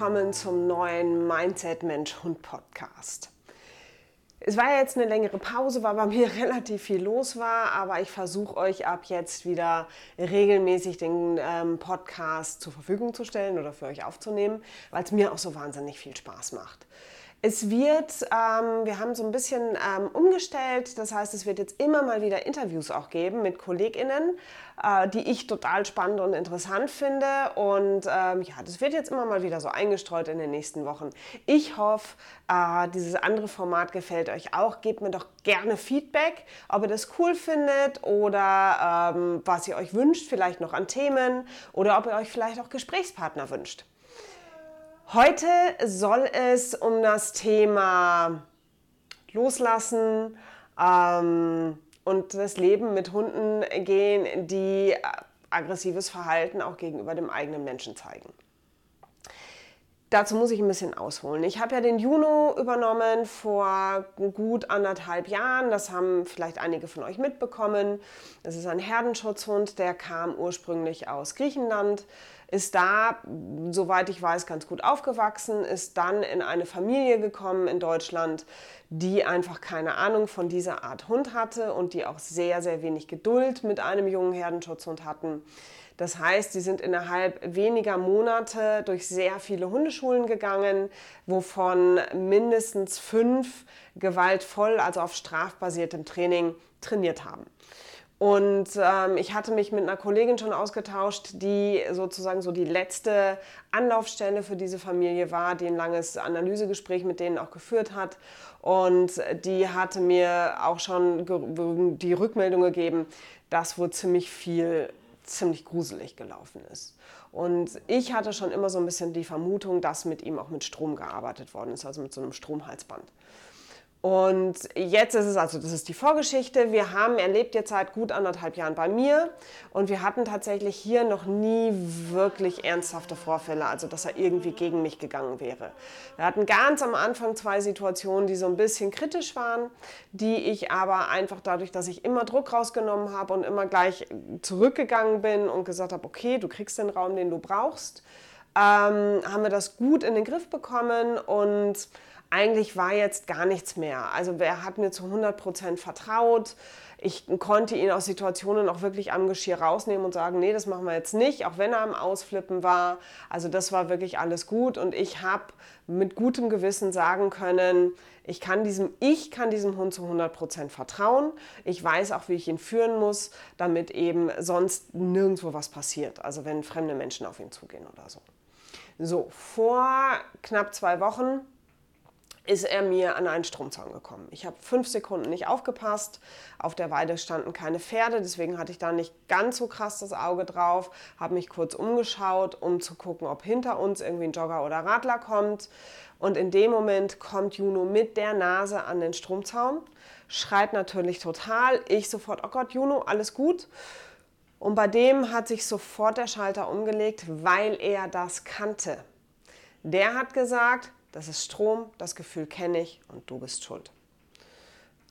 Willkommen zum neuen Mindset Mensch Hund Podcast. Es war jetzt eine längere Pause, weil bei mir relativ viel los war, aber ich versuche euch ab jetzt wieder regelmäßig den ähm, Podcast zur Verfügung zu stellen oder für euch aufzunehmen, weil es mir auch so wahnsinnig viel Spaß macht. Es wird, ähm, wir haben so ein bisschen ähm, umgestellt, das heißt, es wird jetzt immer mal wieder Interviews auch geben mit KollegInnen, äh, die ich total spannend und interessant finde. Und ähm, ja, das wird jetzt immer mal wieder so eingestreut in den nächsten Wochen. Ich hoffe, äh, dieses andere Format gefällt euch auch. Gebt mir doch gerne Feedback, ob ihr das cool findet oder ähm, was ihr euch wünscht, vielleicht noch an Themen oder ob ihr euch vielleicht auch Gesprächspartner wünscht. Heute soll es um das Thema Loslassen ähm, und das Leben mit Hunden gehen, die aggressives Verhalten auch gegenüber dem eigenen Menschen zeigen. Dazu muss ich ein bisschen ausholen. Ich habe ja den Juno übernommen vor gut anderthalb Jahren. Das haben vielleicht einige von euch mitbekommen. Das ist ein Herdenschutzhund, der kam ursprünglich aus Griechenland, ist da, soweit ich weiß, ganz gut aufgewachsen, ist dann in eine Familie gekommen in Deutschland, die einfach keine Ahnung von dieser Art Hund hatte und die auch sehr, sehr wenig Geduld mit einem jungen Herdenschutzhund hatten. Das heißt, sie sind innerhalb weniger Monate durch sehr viele Hundeschulen gegangen, wovon mindestens fünf gewaltvoll, also auf strafbasiertem Training trainiert haben. Und ähm, ich hatte mich mit einer Kollegin schon ausgetauscht, die sozusagen so die letzte Anlaufstelle für diese Familie war, die ein langes Analysegespräch mit denen auch geführt hat. Und die hatte mir auch schon die Rückmeldung gegeben, dass wohl ziemlich viel, ziemlich gruselig gelaufen ist. Und ich hatte schon immer so ein bisschen die Vermutung, dass mit ihm auch mit Strom gearbeitet worden ist, also mit so einem Stromhalsband. Und jetzt ist es also, das ist die Vorgeschichte. Wir haben, er lebt jetzt seit gut anderthalb Jahren bei mir und wir hatten tatsächlich hier noch nie wirklich ernsthafte Vorfälle, also dass er irgendwie gegen mich gegangen wäre. Wir hatten ganz am Anfang zwei Situationen, die so ein bisschen kritisch waren, die ich aber einfach dadurch, dass ich immer Druck rausgenommen habe und immer gleich zurückgegangen bin und gesagt habe, okay, du kriegst den Raum, den du brauchst, ähm, haben wir das gut in den Griff bekommen und eigentlich war jetzt gar nichts mehr. Also er hat mir zu 100 Prozent vertraut. Ich konnte ihn aus Situationen auch wirklich am Geschirr rausnehmen und sagen, nee, das machen wir jetzt nicht, auch wenn er am Ausflippen war. Also das war wirklich alles gut und ich habe mit gutem Gewissen sagen können, ich kann diesem, ich kann diesem Hund zu 100 Prozent vertrauen. Ich weiß auch, wie ich ihn führen muss, damit eben sonst nirgendwo was passiert. Also wenn fremde Menschen auf ihn zugehen oder so. So, vor knapp zwei Wochen ist er mir an einen Stromzaun gekommen. Ich habe fünf Sekunden nicht aufgepasst. Auf der Weide standen keine Pferde, deswegen hatte ich da nicht ganz so krass das Auge drauf. Habe mich kurz umgeschaut, um zu gucken, ob hinter uns irgendwie ein Jogger oder Radler kommt. Und in dem Moment kommt Juno mit der Nase an den Stromzaun, schreit natürlich total. Ich sofort, oh Gott, Juno, alles gut. Und bei dem hat sich sofort der Schalter umgelegt, weil er das kannte. Der hat gesagt, das ist Strom, das Gefühl kenne ich und du bist schuld.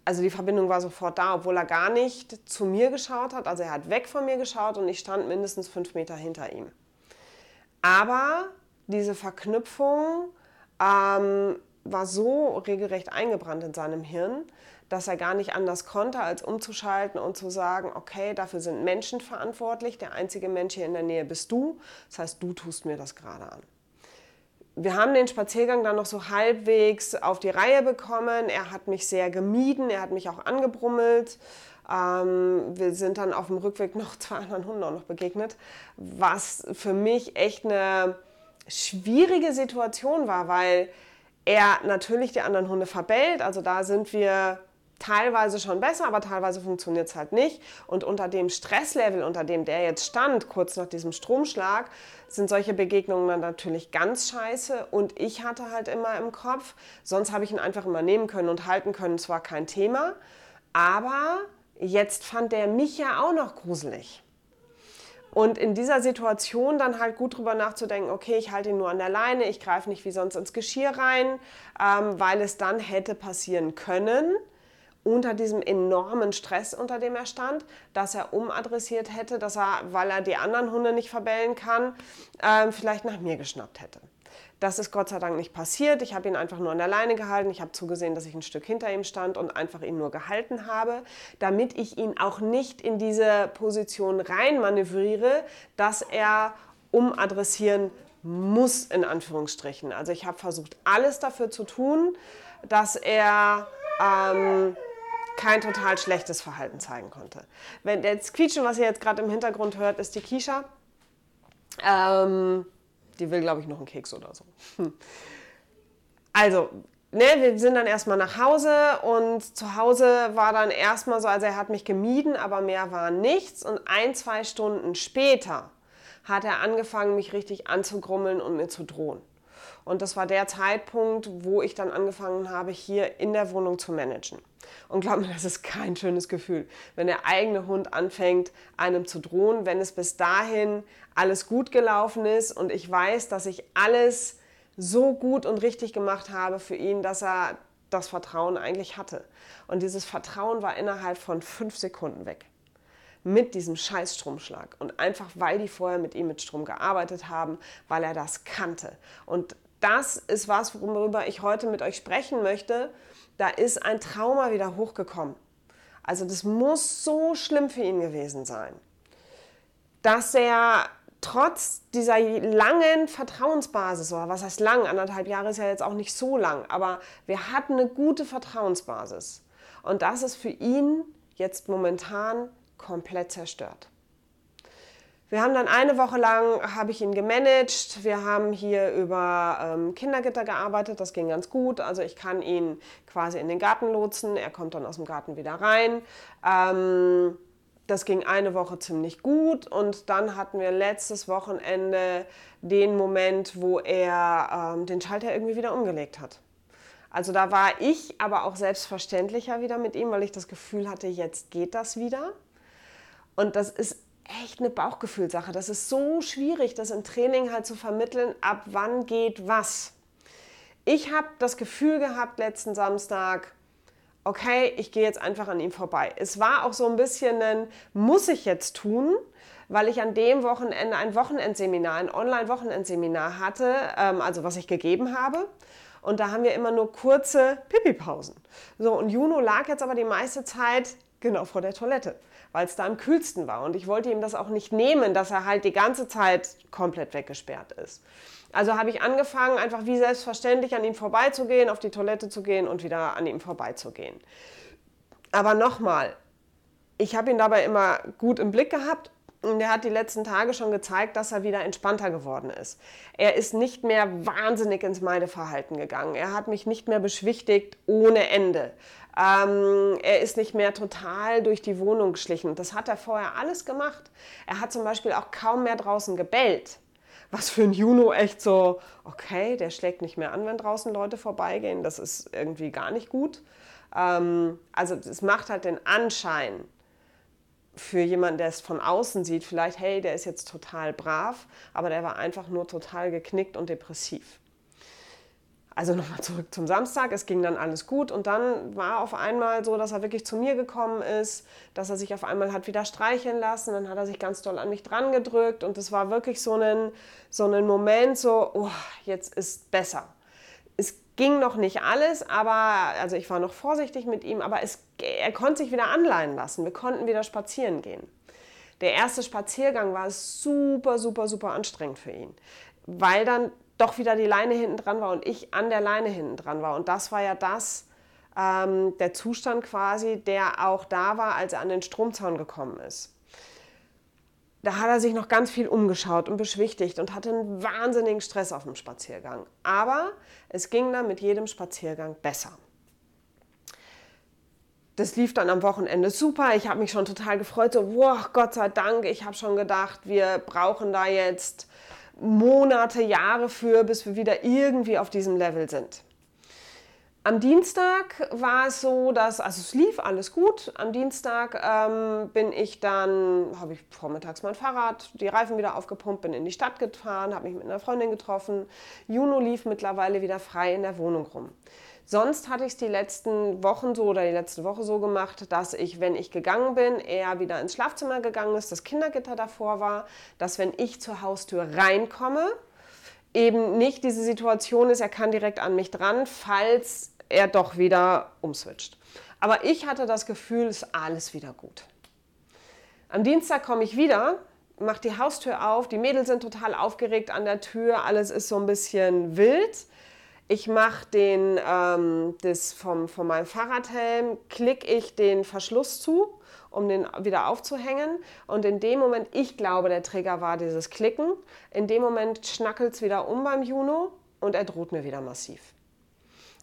Also die Verbindung war sofort da, obwohl er gar nicht zu mir geschaut hat. Also er hat weg von mir geschaut und ich stand mindestens fünf Meter hinter ihm. Aber diese Verknüpfung ähm, war so regelrecht eingebrannt in seinem Hirn, dass er gar nicht anders konnte, als umzuschalten und zu sagen, okay, dafür sind Menschen verantwortlich, der einzige Mensch hier in der Nähe bist du, das heißt, du tust mir das gerade an wir haben den Spaziergang dann noch so halbwegs auf die Reihe bekommen. Er hat mich sehr gemieden, er hat mich auch angebrummelt. Ähm, wir sind dann auf dem Rückweg noch zwei anderen Hunden auch noch begegnet, was für mich echt eine schwierige Situation war, weil er natürlich die anderen Hunde verbellt. Also da sind wir teilweise schon besser, aber teilweise funktioniert es halt nicht. Und unter dem Stresslevel, unter dem der jetzt stand, kurz nach diesem Stromschlag, sind solche Begegnungen dann natürlich ganz scheiße. Und ich hatte halt immer im Kopf, sonst habe ich ihn einfach immer nehmen können und halten können, es war kein Thema. Aber jetzt fand der mich ja auch noch gruselig. Und in dieser Situation dann halt gut drüber nachzudenken, okay, ich halte ihn nur an der Leine, ich greife nicht wie sonst ins Geschirr rein, ähm, weil es dann hätte passieren können, unter diesem enormen Stress, unter dem er stand, dass er umadressiert hätte, dass er, weil er die anderen Hunde nicht verbellen kann, äh, vielleicht nach mir geschnappt hätte. Das ist Gott sei Dank nicht passiert. Ich habe ihn einfach nur an der Leine gehalten. Ich habe zugesehen, dass ich ein Stück hinter ihm stand und einfach ihn nur gehalten habe, damit ich ihn auch nicht in diese Position reinmanövriere, dass er umadressieren muss, in Anführungsstrichen. Also ich habe versucht, alles dafür zu tun, dass er ähm, kein total schlechtes Verhalten zeigen konnte. Wenn das Quietschen, was ihr jetzt gerade im Hintergrund hört, ist die Kisha. Ähm, die will, glaube ich, noch einen Keks oder so. Hm. Also, ne, wir sind dann erstmal nach Hause und zu Hause war dann erstmal so, also er hat mich gemieden, aber mehr war nichts. Und ein, zwei Stunden später hat er angefangen, mich richtig anzugrummeln und mir zu drohen. Und das war der Zeitpunkt, wo ich dann angefangen habe, hier in der Wohnung zu managen. Und glaub mir, das ist kein schönes Gefühl, wenn der eigene Hund anfängt, einem zu drohen, wenn es bis dahin alles gut gelaufen ist und ich weiß, dass ich alles so gut und richtig gemacht habe für ihn, dass er das Vertrauen eigentlich hatte. Und dieses Vertrauen war innerhalb von fünf Sekunden weg mit diesem Scheißstromschlag. Und einfach, weil die vorher mit ihm mit Strom gearbeitet haben, weil er das kannte. Und das ist was, worüber ich heute mit euch sprechen möchte. Da ist ein Trauma wieder hochgekommen. Also das muss so schlimm für ihn gewesen sein, dass er trotz dieser langen Vertrauensbasis, oder was heißt lang, anderthalb Jahre ist ja jetzt auch nicht so lang, aber wir hatten eine gute Vertrauensbasis. Und das ist für ihn jetzt momentan komplett zerstört. Wir haben dann eine Woche lang, habe ich ihn gemanagt. Wir haben hier über ähm, Kindergitter gearbeitet, das ging ganz gut. Also ich kann ihn quasi in den Garten lotsen, er kommt dann aus dem Garten wieder rein. Ähm, das ging eine Woche ziemlich gut und dann hatten wir letztes Wochenende den Moment, wo er ähm, den Schalter irgendwie wieder umgelegt hat. Also da war ich aber auch selbstverständlicher wieder mit ihm, weil ich das Gefühl hatte, jetzt geht das wieder. Und das ist echt eine Bauchgefühlsache. Das ist so schwierig, das im Training halt zu vermitteln, ab wann geht was. Ich habe das Gefühl gehabt letzten Samstag, okay, ich gehe jetzt einfach an ihm vorbei. Es war auch so ein bisschen ein, muss ich jetzt tun, weil ich an dem Wochenende ein Wochenendseminar, ein Online-Wochenendseminar hatte, ähm, also was ich gegeben habe. Und da haben wir immer nur kurze Pipi-Pausen. So, und Juno lag jetzt aber die meiste Zeit genau vor der Toilette weil es da am kühlsten war. Und ich wollte ihm das auch nicht nehmen, dass er halt die ganze Zeit komplett weggesperrt ist. Also habe ich angefangen, einfach wie selbstverständlich an ihm vorbeizugehen, auf die Toilette zu gehen und wieder an ihm vorbeizugehen. Aber nochmal, ich habe ihn dabei immer gut im Blick gehabt und er hat die letzten Tage schon gezeigt, dass er wieder entspannter geworden ist. Er ist nicht mehr wahnsinnig ins Meideverhalten gegangen. Er hat mich nicht mehr beschwichtigt ohne Ende. Ähm, er ist nicht mehr total durch die Wohnung geschlichen. Das hat er vorher alles gemacht. Er hat zum Beispiel auch kaum mehr draußen gebellt. Was für ein Juno echt so, okay, der schlägt nicht mehr an, wenn draußen Leute vorbeigehen. Das ist irgendwie gar nicht gut. Ähm, also es macht halt den Anschein, für jemanden, der es von außen sieht, vielleicht, hey, der ist jetzt total brav, aber der war einfach nur total geknickt und depressiv. Also nochmal zurück zum Samstag, es ging dann alles gut und dann war auf einmal so, dass er wirklich zu mir gekommen ist, dass er sich auf einmal hat wieder streicheln lassen, dann hat er sich ganz doll an mich dran gedrückt und es war wirklich so ein, so ein Moment, so, oh, jetzt ist besser. Es ging noch nicht alles, aber, also ich war noch vorsichtig mit ihm, aber es, er konnte sich wieder anleihen lassen, wir konnten wieder spazieren gehen. Der erste Spaziergang war super, super, super anstrengend für ihn, weil dann doch wieder die Leine hinten dran war und ich an der Leine hinten dran war. Und das war ja das, ähm, der Zustand quasi, der auch da war, als er an den Stromzaun gekommen ist. Da hat er sich noch ganz viel umgeschaut und beschwichtigt und hatte einen wahnsinnigen Stress auf dem Spaziergang. Aber es ging dann mit jedem Spaziergang besser. Das lief dann am Wochenende super. Ich habe mich schon total gefreut. So, wow, Gott sei Dank. Ich habe schon gedacht, wir brauchen da jetzt Monate, Jahre für, bis wir wieder irgendwie auf diesem Level sind. Am Dienstag war es so, dass, also es lief alles gut. Am Dienstag ähm, bin ich dann, habe ich vormittags mein Fahrrad, die Reifen wieder aufgepumpt, bin in die Stadt gefahren, habe mich mit einer Freundin getroffen. Juno lief mittlerweile wieder frei in der Wohnung rum. Sonst hatte ich es die letzten Wochen so oder die letzte Woche so gemacht, dass ich, wenn ich gegangen bin, er wieder ins Schlafzimmer gegangen ist, das Kindergitter davor war, dass wenn ich zur Haustür reinkomme, eben nicht diese Situation ist, er kann direkt an mich dran, falls er doch wieder umswitcht. Aber ich hatte das Gefühl, es ist alles wieder gut. Am Dienstag komme ich wieder, mache die Haustür auf, die Mädels sind total aufgeregt an der Tür, alles ist so ein bisschen wild. Ich mache den, ähm, das vom, von meinem Fahrradhelm, klicke ich den Verschluss zu, um den wieder aufzuhängen. Und in dem Moment, ich glaube, der Trigger war dieses Klicken, in dem Moment schnackelt es wieder um beim Juno und er droht mir wieder massiv.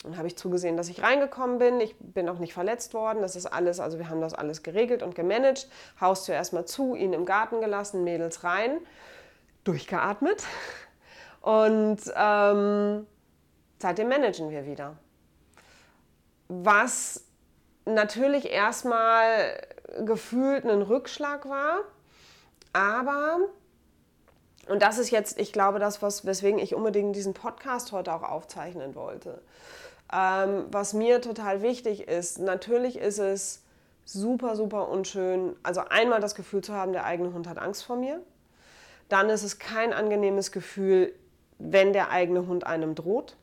Dann habe ich zugesehen, dass ich reingekommen bin. Ich bin auch nicht verletzt worden. Das ist alles, also wir haben das alles geregelt und gemanagt. Haustür erstmal zu, ihn im Garten gelassen, Mädels rein, durchgeatmet. Und ähm, Seitdem managen wir wieder. Was natürlich erstmal gefühlt ein Rückschlag war, aber, und das ist jetzt, ich glaube, das, was, weswegen ich unbedingt diesen Podcast heute auch aufzeichnen wollte. Ähm, was mir total wichtig ist, natürlich ist es super, super unschön, also einmal das Gefühl zu haben, der eigene Hund hat Angst vor mir. Dann ist es kein angenehmes Gefühl, wenn der eigene Hund einem droht.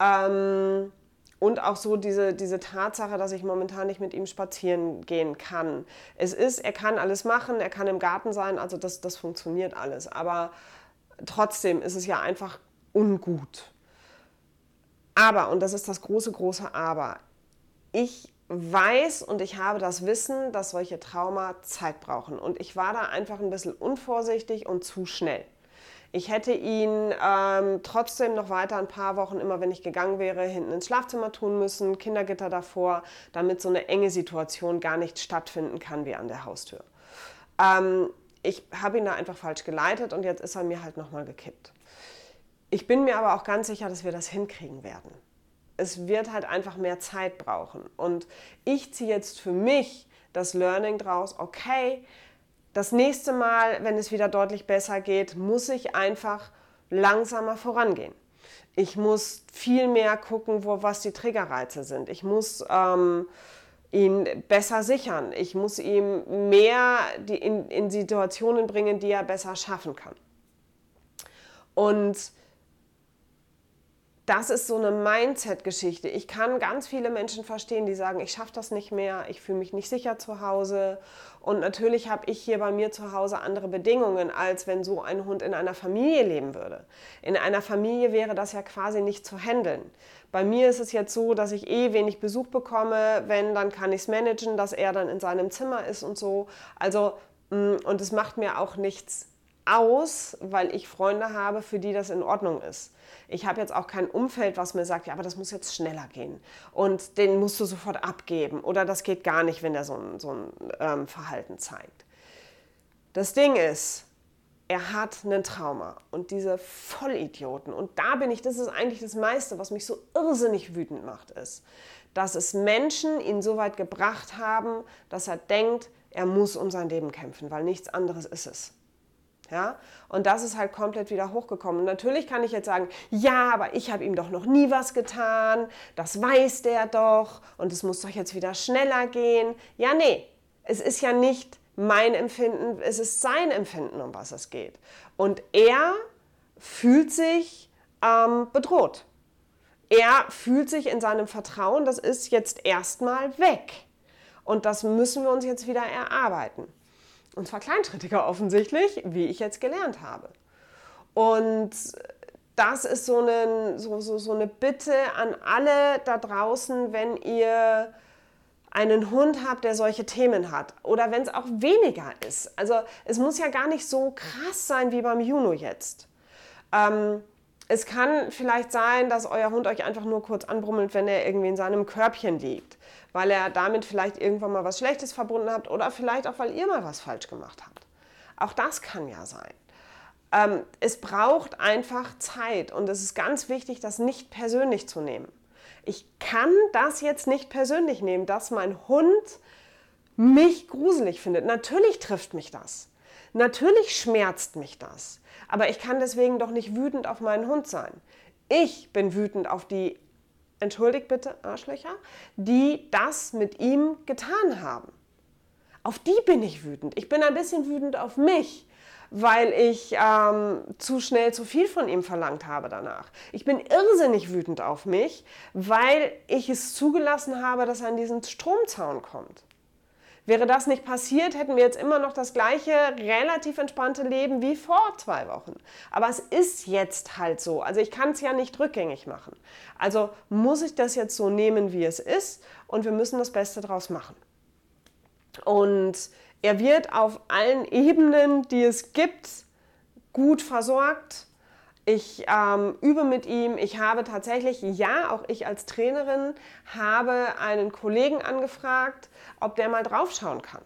Ähm, und auch so diese, diese Tatsache, dass ich momentan nicht mit ihm spazieren gehen kann. Es ist, er kann alles machen, er kann im Garten sein, also das, das funktioniert alles. Aber trotzdem ist es ja einfach ungut. Aber, und das ist das große, große Aber, ich weiß und ich habe das Wissen, dass solche Trauma Zeit brauchen. Und ich war da einfach ein bisschen unvorsichtig und zu schnell. Ich hätte ihn ähm, trotzdem noch weiter ein paar Wochen, immer wenn ich gegangen wäre, hinten ins Schlafzimmer tun müssen, Kindergitter davor, damit so eine enge Situation gar nicht stattfinden kann wie an der Haustür. Ähm, ich habe ihn da einfach falsch geleitet und jetzt ist er mir halt nochmal gekippt. Ich bin mir aber auch ganz sicher, dass wir das hinkriegen werden. Es wird halt einfach mehr Zeit brauchen. Und ich ziehe jetzt für mich das Learning draus, okay, das nächste Mal, wenn es wieder deutlich besser geht, muss ich einfach langsamer vorangehen. Ich muss viel mehr gucken, wo, was die Triggerreize sind. Ich muss ähm, ihn besser sichern. Ich muss ihm mehr die, in, in Situationen bringen, die er besser schaffen kann. Und das ist so eine Mindset-Geschichte. Ich kann ganz viele Menschen verstehen, die sagen, ich schaffe das nicht mehr, ich fühle mich nicht sicher zu Hause. Und natürlich habe ich hier bei mir zu Hause andere Bedingungen, als wenn so ein Hund in einer Familie leben würde. In einer Familie wäre das ja quasi nicht zu handeln. Bei mir ist es jetzt so, dass ich eh wenig Besuch bekomme. Wenn, dann kann ich es managen, dass er dann in seinem Zimmer ist und so. Also, mm, und es macht mir auch nichts aus, weil ich Freunde habe, für die das in Ordnung ist. Ich habe jetzt auch kein Umfeld, was mir sagt, ja, aber das muss jetzt schneller gehen und den musst du sofort abgeben oder das geht gar nicht, wenn er so ein, so ein ähm, Verhalten zeigt. Das Ding ist, er hat einen Trauma und diese Vollidioten, und da bin ich, das ist eigentlich das meiste, was mich so irrsinnig wütend macht, ist, dass es Menschen ihn so weit gebracht haben, dass er denkt, er muss um sein Leben kämpfen, weil nichts anderes ist es. Ja? Und das ist halt komplett wieder hochgekommen. Natürlich kann ich jetzt sagen, ja, aber ich habe ihm doch noch nie was getan, das weiß der doch und es muss doch jetzt wieder schneller gehen. Ja, nee, es ist ja nicht mein Empfinden, es ist sein Empfinden, um was es geht. Und er fühlt sich ähm, bedroht. Er fühlt sich in seinem Vertrauen, das ist jetzt erstmal weg. Und das müssen wir uns jetzt wieder erarbeiten. Und zwar kleinschrittiger offensichtlich, wie ich jetzt gelernt habe. Und das ist so eine, so, so, so eine Bitte an alle da draußen, wenn ihr einen Hund habt, der solche Themen hat oder wenn es auch weniger ist. Also es muss ja gar nicht so krass sein wie beim Juno jetzt. Ähm, es kann vielleicht sein, dass euer Hund euch einfach nur kurz anbrummelt, wenn er irgendwie in seinem Körbchen liegt weil er damit vielleicht irgendwann mal was Schlechtes verbunden hat oder vielleicht auch, weil ihr mal was falsch gemacht habt. Auch das kann ja sein. Ähm, es braucht einfach Zeit und es ist ganz wichtig, das nicht persönlich zu nehmen. Ich kann das jetzt nicht persönlich nehmen, dass mein Hund mich gruselig findet. Natürlich trifft mich das. Natürlich schmerzt mich das. Aber ich kann deswegen doch nicht wütend auf meinen Hund sein. Ich bin wütend auf die entschuldigt bitte Arschlöcher, die das mit ihm getan haben. Auf die bin ich wütend. Ich bin ein bisschen wütend auf mich, weil ich ähm, zu schnell zu viel von ihm verlangt habe danach. Ich bin irrsinnig wütend auf mich, weil ich es zugelassen habe, dass er an diesen Stromzaun kommt. Wäre das nicht passiert, hätten wir jetzt immer noch das gleiche relativ entspannte Leben wie vor zwei Wochen. Aber es ist jetzt halt so. Also ich kann es ja nicht rückgängig machen. Also muss ich das jetzt so nehmen, wie es ist und wir müssen das Beste daraus machen. Und er wird auf allen Ebenen, die es gibt, gut versorgt ich ähm, übe mit ihm. Ich habe tatsächlich, ja, auch ich als Trainerin, habe einen Kollegen angefragt, ob der mal draufschauen kann.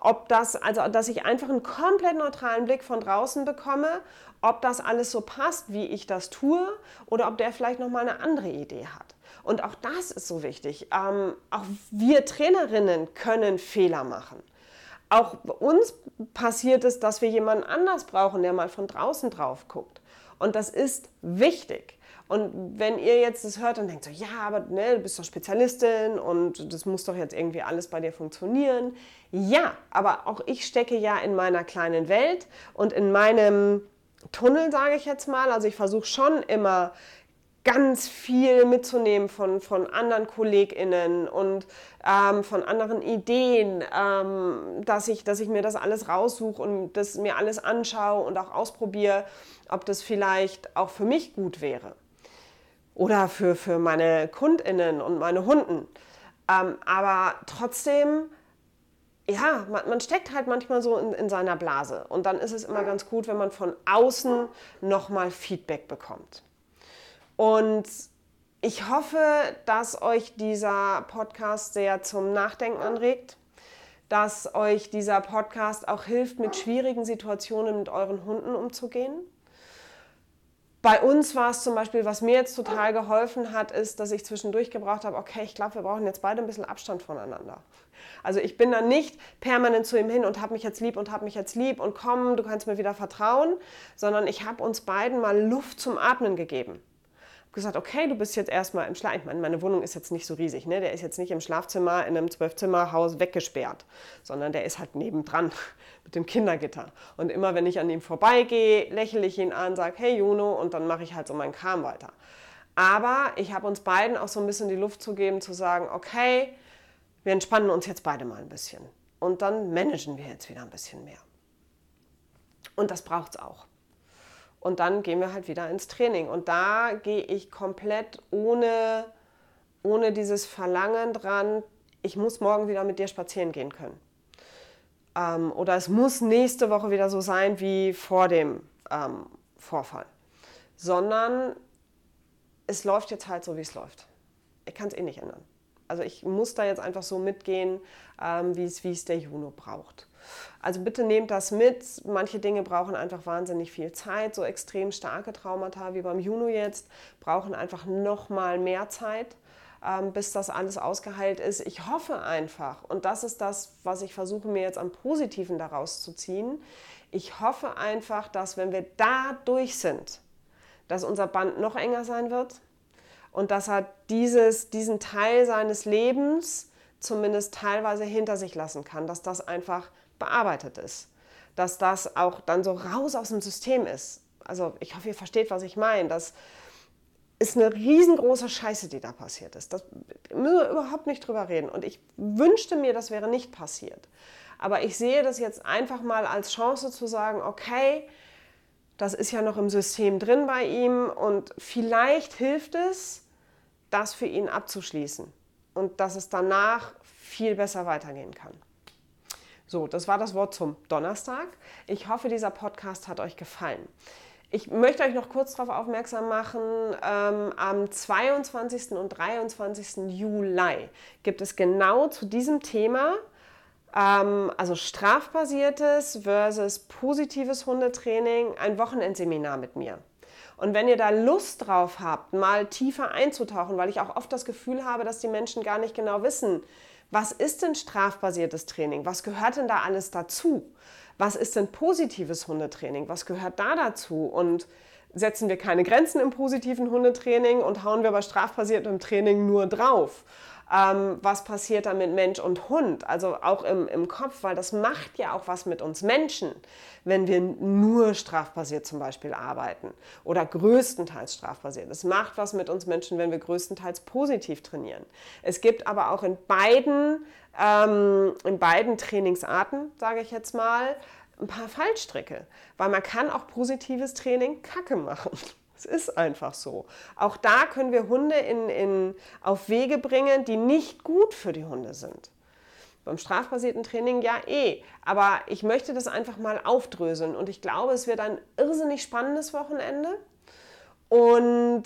Ob das, also dass ich einfach einen komplett neutralen Blick von draußen bekomme, ob das alles so passt, wie ich das tue, oder ob der vielleicht nochmal eine andere Idee hat. Und auch das ist so wichtig. Ähm, auch wir Trainerinnen können Fehler machen. Auch uns passiert es, dass wir jemanden anders brauchen, der mal von draußen drauf guckt. Und das ist wichtig. Und wenn ihr jetzt das hört und denkt so, ja, aber ne, du bist doch Spezialistin und das muss doch jetzt irgendwie alles bei dir funktionieren. Ja, aber auch ich stecke ja in meiner kleinen Welt und in meinem Tunnel, sage ich jetzt mal. Also ich versuche schon immer ganz viel mitzunehmen von, von anderen KollegInnen und ähm, von anderen Ideen, ähm, dass, ich, dass ich mir das alles raussuche und das mir alles anschaue und auch ausprobiere, ob das vielleicht auch für mich gut wäre. Oder für, für meine KundInnen und meine Hunden. Ähm, aber trotzdem ja, man, man, steckt halt manchmal so in, in, seiner Blase. Und dann ist es immer ganz gut, wenn man von außen nochmal Feedback bekommt. Und ich hoffe, dass euch dieser Podcast sehr zum Nachdenken anregt, dass euch dieser Podcast auch hilft, mit schwierigen Situationen mit euren Hunden umzugehen. Bei uns war es zum Beispiel, was mir jetzt total geholfen hat, ist, dass ich zwischendurch gebraucht habe, okay, ich glaube, wir brauchen jetzt beide ein bisschen Abstand voneinander. Also ich bin dann nicht permanent zu ihm hin und habe mich jetzt lieb und habe mich jetzt lieb und komm, du kannst mir wieder vertrauen, sondern ich habe uns beiden mal Luft zum Atmen gegeben gesagt, okay, du bist jetzt erstmal im Schlaf. Ich meine, meine Wohnung ist jetzt nicht so riesig, ne? Der ist jetzt nicht im Schlafzimmer in einem Zwölfzimmerhaus weggesperrt, sondern der ist halt nebendran mit dem Kindergitter. Und immer wenn ich an ihm vorbeigehe, lächle ich ihn an, sage, hey Juno, und dann mache ich halt so meinen Kram weiter. Aber ich habe uns beiden auch so ein bisschen die Luft zu geben, zu sagen, okay, wir entspannen uns jetzt beide mal ein bisschen. Und dann managen wir jetzt wieder ein bisschen mehr. Und das braucht es auch. Und dann gehen wir halt wieder ins Training. Und da gehe ich komplett ohne, ohne dieses Verlangen dran, ich muss morgen wieder mit dir spazieren gehen können. Ähm, oder es muss nächste Woche wieder so sein wie vor dem ähm, Vorfall. Sondern es läuft jetzt halt so, wie es läuft. Ich kann es eh nicht ändern. Also ich muss da jetzt einfach so mitgehen, ähm, wie es der Juno braucht. Also bitte nehmt das mit. Manche Dinge brauchen einfach wahnsinnig viel Zeit. So extrem starke Traumata wie beim Juno jetzt brauchen einfach noch mal mehr Zeit, ähm, bis das alles ausgeheilt ist. Ich hoffe einfach, und das ist das, was ich versuche mir jetzt am Positiven daraus zu ziehen. Ich hoffe einfach, dass wenn wir da durch sind, dass unser Band noch enger sein wird und dass er dieses, diesen Teil seines Lebens zumindest teilweise hinter sich lassen kann, dass das einfach bearbeitet ist. Dass das auch dann so raus aus dem System ist. Also ich hoffe, ihr versteht, was ich meine. Das ist eine riesengroße Scheiße, die da passiert ist. Das müssen wir überhaupt nicht drüber reden. Und ich wünschte mir, das wäre nicht passiert. Aber ich sehe das jetzt einfach mal als Chance zu sagen, okay, das ist ja noch im System drin bei ihm und vielleicht hilft es, das für ihn abzuschließen und dass es danach viel besser weitergehen kann. So, das war das Wort zum Donnerstag. Ich hoffe, dieser Podcast hat euch gefallen. Ich möchte euch noch kurz darauf aufmerksam machen, ähm, am 22. und 23. Juli gibt es genau zu diesem Thema, ähm, also strafbasiertes versus positives Hundetraining, ein Wochenendseminar mit mir. Und wenn ihr da Lust drauf habt, mal tiefer einzutauchen, weil ich auch oft das Gefühl habe, dass die Menschen gar nicht genau wissen, was ist denn strafbasiertes Training? Was gehört denn da alles dazu? Was ist denn positives Hundetraining? Was gehört da dazu? Und setzen wir keine Grenzen im positiven Hundetraining und hauen wir bei strafbasiertem Training nur drauf? Ähm, was passiert da mit Mensch und Hund, also auch im, im Kopf, weil das macht ja auch was mit uns Menschen, wenn wir nur strafbasiert zum Beispiel arbeiten oder größtenteils strafbasiert. Es macht was mit uns Menschen, wenn wir größtenteils positiv trainieren. Es gibt aber auch in beiden, ähm, in beiden Trainingsarten, sage ich jetzt mal, ein paar Fallstricke, weil man kann auch positives Training Kacke machen. Es ist einfach so. Auch da können wir Hunde in, in, auf Wege bringen, die nicht gut für die Hunde sind. Beim strafbasierten Training ja eh. Aber ich möchte das einfach mal aufdröseln. Und ich glaube, es wird ein irrsinnig spannendes Wochenende. Und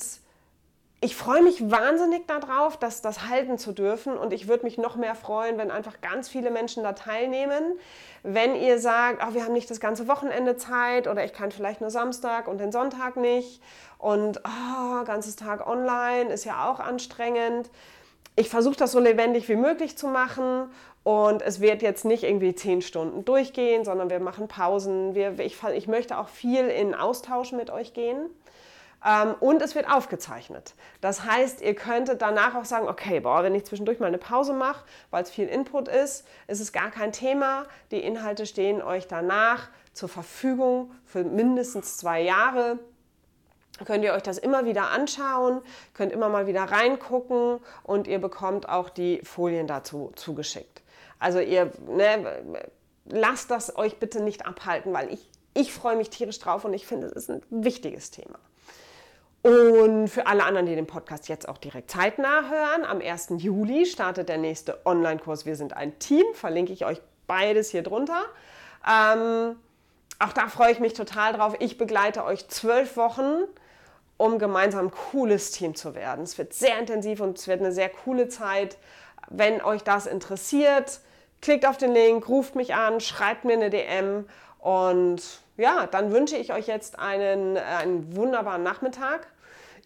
ich freue mich wahnsinnig darauf, das, das halten zu dürfen und ich würde mich noch mehr freuen, wenn einfach ganz viele Menschen da teilnehmen. Wenn ihr sagt, oh, wir haben nicht das ganze Wochenende Zeit oder ich kann vielleicht nur Samstag und den Sonntag nicht und oh, ganzes Tag online ist ja auch anstrengend. Ich versuche das so lebendig wie möglich zu machen und es wird jetzt nicht irgendwie zehn Stunden durchgehen, sondern wir machen Pausen. Wir, ich, ich möchte auch viel in Austausch mit euch gehen. Ähm, und es wird aufgezeichnet. Das heißt, ihr könntet danach auch sagen, okay, boah, wenn ich zwischendurch mal eine Pause mache, weil es viel Input ist, ist es gar kein Thema. Die Inhalte stehen euch danach zur Verfügung für mindestens zwei Jahre. Könnt ihr euch das immer wieder anschauen, könnt immer mal wieder reingucken und ihr bekommt auch die Folien dazu zugeschickt. Also ihr ne, lasst das euch bitte nicht abhalten, weil ich, ich freue mich tierisch drauf und ich finde, es ist ein wichtiges Thema. Und für alle anderen, die den Podcast jetzt auch direkt zeitnah hören, am 1. Juli startet der nächste Online-Kurs Wir sind ein Team. Verlinke ich euch beides hier drunter. Ähm, auch da freue ich mich total drauf. Ich begleite euch zwölf Wochen, um gemeinsam ein cooles Team zu werden. Es wird sehr intensiv und es wird eine sehr coole Zeit. Wenn euch das interessiert, klickt auf den Link, ruft mich an, schreibt mir eine DM und ja, dann wünsche ich euch jetzt einen, einen wunderbaren Nachmittag.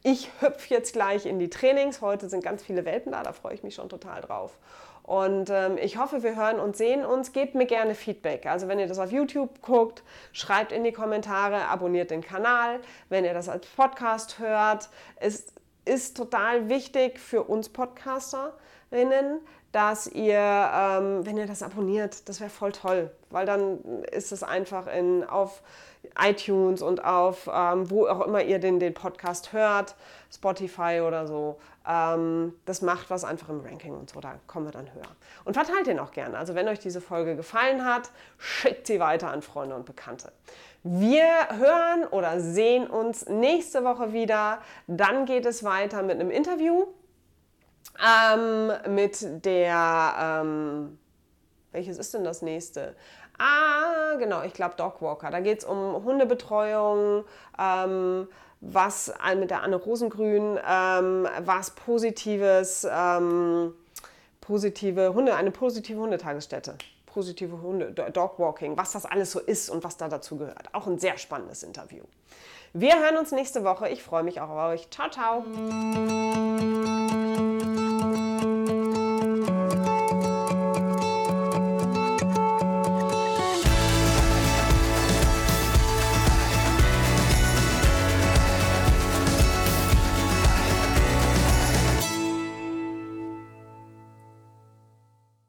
Ich hüpfe jetzt gleich in die Trainings. Heute sind ganz viele Welpen da, da freue ich mich schon total drauf. Und ähm, ich hoffe, wir hören und sehen uns. Gebt mir gerne Feedback. Also wenn ihr das auf YouTube guckt, schreibt in die Kommentare, abonniert den Kanal. Wenn ihr das als Podcast hört, es ist total wichtig für uns Podcasterinnen, dass ihr, ähm, wenn ihr das abonniert, das wäre voll toll, weil dann ist es einfach in, auf iTunes und auf ähm, wo auch immer ihr den, den Podcast hört, Spotify oder so. Ähm, das macht was einfach im Ranking und so, da kommen wir dann höher. Und verteilt den auch gerne. Also wenn euch diese Folge gefallen hat, schickt sie weiter an Freunde und Bekannte. Wir hören oder sehen uns nächste Woche wieder. Dann geht es weiter mit einem Interview ähm, mit der, ähm, welches ist denn das nächste? Ah, genau, ich glaube Dogwalker. Da geht es um Hundebetreuung, ähm, was mit der Anne Rosengrün, ähm, was Positives, ähm, positive Hunde, eine positive Hundetagesstätte positive Hunde, Dogwalking, was das alles so ist und was da dazu gehört. Auch ein sehr spannendes Interview. Wir hören uns nächste Woche. Ich freue mich auch auf euch. Ciao, ciao.